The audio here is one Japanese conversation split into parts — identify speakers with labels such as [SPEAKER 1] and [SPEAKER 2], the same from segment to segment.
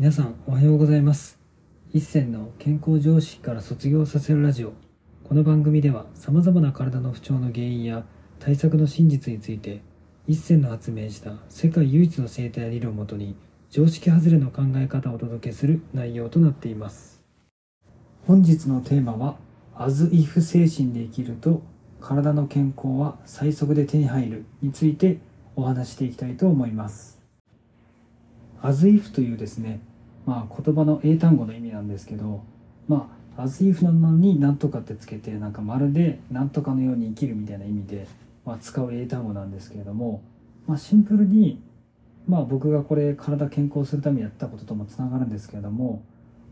[SPEAKER 1] 皆さんおはようございます。一銭の健康常識から卒業させるラジオ。この番組ではさまざまな体の不調の原因や対策の真実について一銭の発明した世界唯一の生態理論をもとに常識外れの考え方をお届けする内容となっています。本日のテーマは「as if 精神で生きると体の健康は最速で手に入る」についてお話していきたいと思います。as if というですねまあ言葉の英単語の意味なんですけどまあ as if なのになんとかってつけてなんかまるでなんとかのように生きるみたいな意味で、まあ、使う英単語なんですけれども、まあ、シンプルにまあ僕がこれ体健康するためにやったことともつながるんですけれども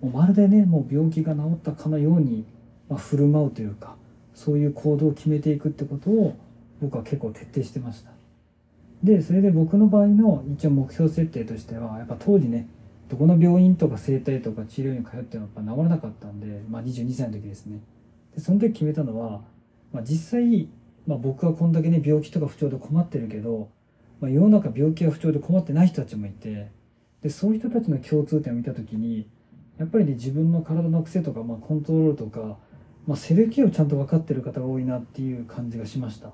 [SPEAKER 1] もうまるでねもう病気が治ったかのように、まあ、振る舞うというかそういう行動を決めていくってことを僕は結構徹底してました。でそれで僕の場合の一応目標設定としてはやっぱ当時ねどこの病院とか整体とか治療院通ってもやっぱ治らなかったんで、まあ、22歳の時ですね。でその時決めたのは、まあ、実際、まあ、僕はこんだけね病気とか不調で困ってるけど、まあ、世の中病気や不調で困ってない人たちもいてでそういう人たちの共通点を見た時にやっぱりね自分の体の癖とか、まあ、コントロールとか、まあ、セルフケアをちゃんと分かってる方が多いなっていう感じがしました。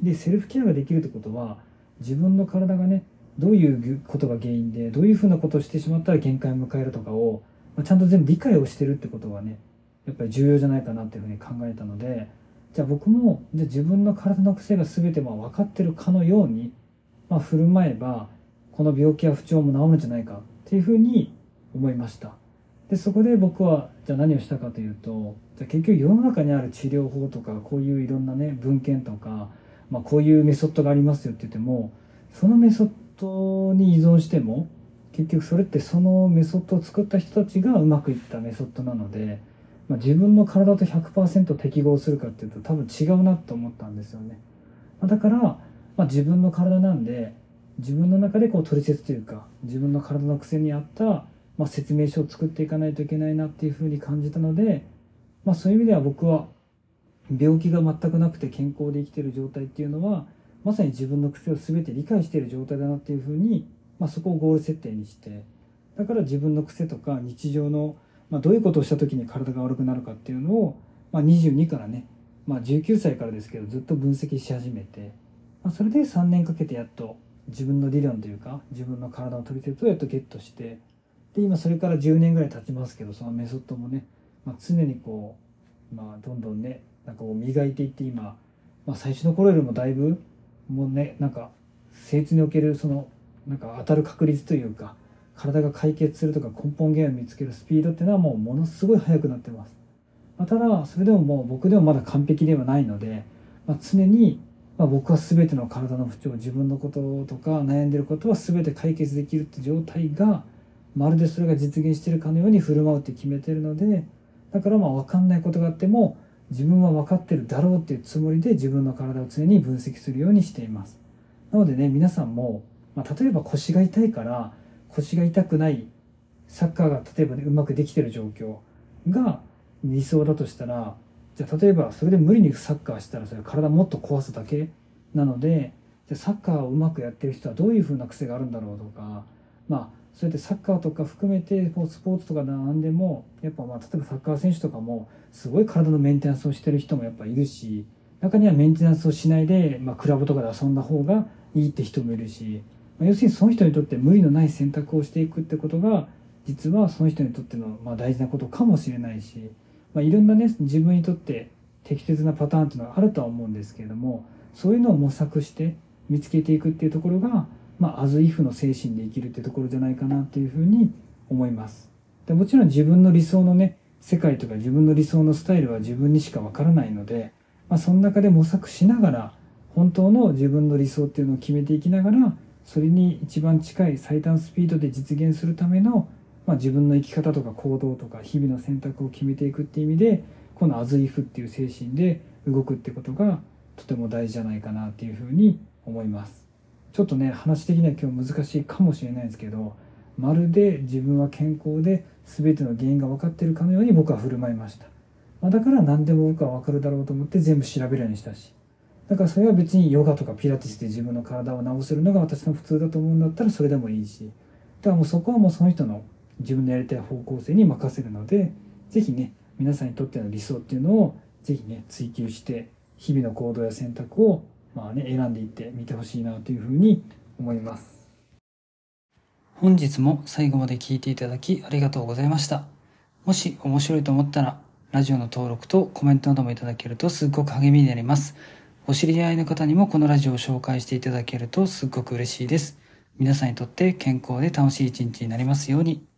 [SPEAKER 1] でセルフケアができるってことは自分の体がねどういうことが原因でどういうふうなことをしてしまったら限界を迎えるとかを、まあ、ちゃんと全部理解をしてるってことがねやっぱり重要じゃないかなっていうふうに考えたのでじゃあ僕もじゃあ自分の体の癖が全てまあ分かってるかのように、まあ、振る舞えばこの病気や不調も治るんじゃないかっていうふうに思いました。でそこで僕はじゃあ何をしたかというとじゃあ結局世の中にある治療法とかこういういろんなね文献とか、まあ、こういうメソッドがありますよって言ってもそのメソッドに依存しても結局それってそのメソッドを作った人たちがうまくいったメソッドなので、まあ、自分の体と100%適合するかっていうと多分違うなと思ったんですよね。だから、まあ、自分の体なんで自分の中でこう取説というか自分の体の癖に合った、まあ、説明書を作っていかないといけないなっていうふうに感じたので、まあ、そういう意味では僕は病気が全くなくて健康で生きてる状態っていうのはまさに自分の癖を全て理解している状態だなっていうふうに、まあ、そこをゴール設定にしてだから自分の癖とか日常の、まあ、どういうことをした時に体が悪くなるかっていうのを、まあ、22からね、まあ、19歳からですけどずっと分析し始めて、まあ、それで3年かけてやっと自分の理論というか自分の体の取説をやっとゲットしてで今それから10年ぐらい経ちますけどそのメソッドもね、まあ、常にこう、まあ、どんどんねなんかこう磨いていって今、まあ、最初の頃よりもだいぶもうねなんか精通におけるそのなんか当たる確率というか体が解決するとか根本原因を見つけるスピードっていうのはもうものすごい速くなってます、まあ、ただそれでももう僕でもまだ完璧ではないので、まあ、常に、まあ、僕は全ての体の不調自分のこととか悩んでることは全て解決できるって状態がまるでそれが実現してるかのように振る舞うって決めてるのでだからまあ分かんないことがあっても自分は分かってるだろうっていうつもりで自分の体を常に分析するようにしています。なのでね皆さんも、まあ、例えば腰が痛いから腰が痛くないサッカーが例えばねうまくできてる状況が理想だとしたらじゃあ例えばそれで無理にサッカーしたらそれ体もっと壊すだけなのでじゃサッカーをうまくやってる人はどういうふうな癖があるんだろうとかまあそうやってサッカーとか含めてスポーツとか何でもやっぱまあ例えばサッカー選手とかもすごい体のメンテナンスをしてる人もやっぱいるし中にはメンテナンスをしないで、まあ、クラブとかで遊んだ方がいいって人もいるし、まあ、要するにその人にとって無理のない選択をしていくってことが実はその人にとってのまあ大事なことかもしれないし、まあ、いろんなね自分にとって適切なパターンっていうのはあるとは思うんですけれどもそういうのを模索して見つけていくっていうところがまあ、アズイフの精神で生きるってところじゃないかなっていうふうに思います。でもちろん自分の理想のね世界とか自分の理想のスタイルは自分にしかわからないので、まあ、その中で模索しながら本当の自分の理想っていうのを決めていきながらそれに一番近い最短スピードで実現するための、まあ、自分の生き方とか行動とか日々の選択を決めていくっていう意味でこのアズイフっていう精神で動くってことがとても大事じゃないかなっていうふうに思います。ちょっとね話的には今日難しいかもしれないですけどまるで自分は健康で全ての原因が分かってるかのように僕は振る舞いました、まあ、だから何でも僕は分かるだろうと思って全部調べるようにしたし。だからそれは別にヨガとかピラティスで自分の体を治せるのが私の普通だと思うんだったらそれでもいいし。だからもうそこはもうその人の自分のやりたい方向性に任せるので是非ね皆さんにとっての理想っていうのを是非ね追求して日々の行動や選択をまあね選んでいってみてほしいなというふうに思います。本日も最後まで聞いていただきありがとうございました。もし面白いと思ったらラジオの登録とコメントなどもいただけるとすっごく励みになります。お知り合いの方にもこのラジオを紹介していただけるとすっごく嬉しいです。皆さんにとって健康で楽しい一日になりますように。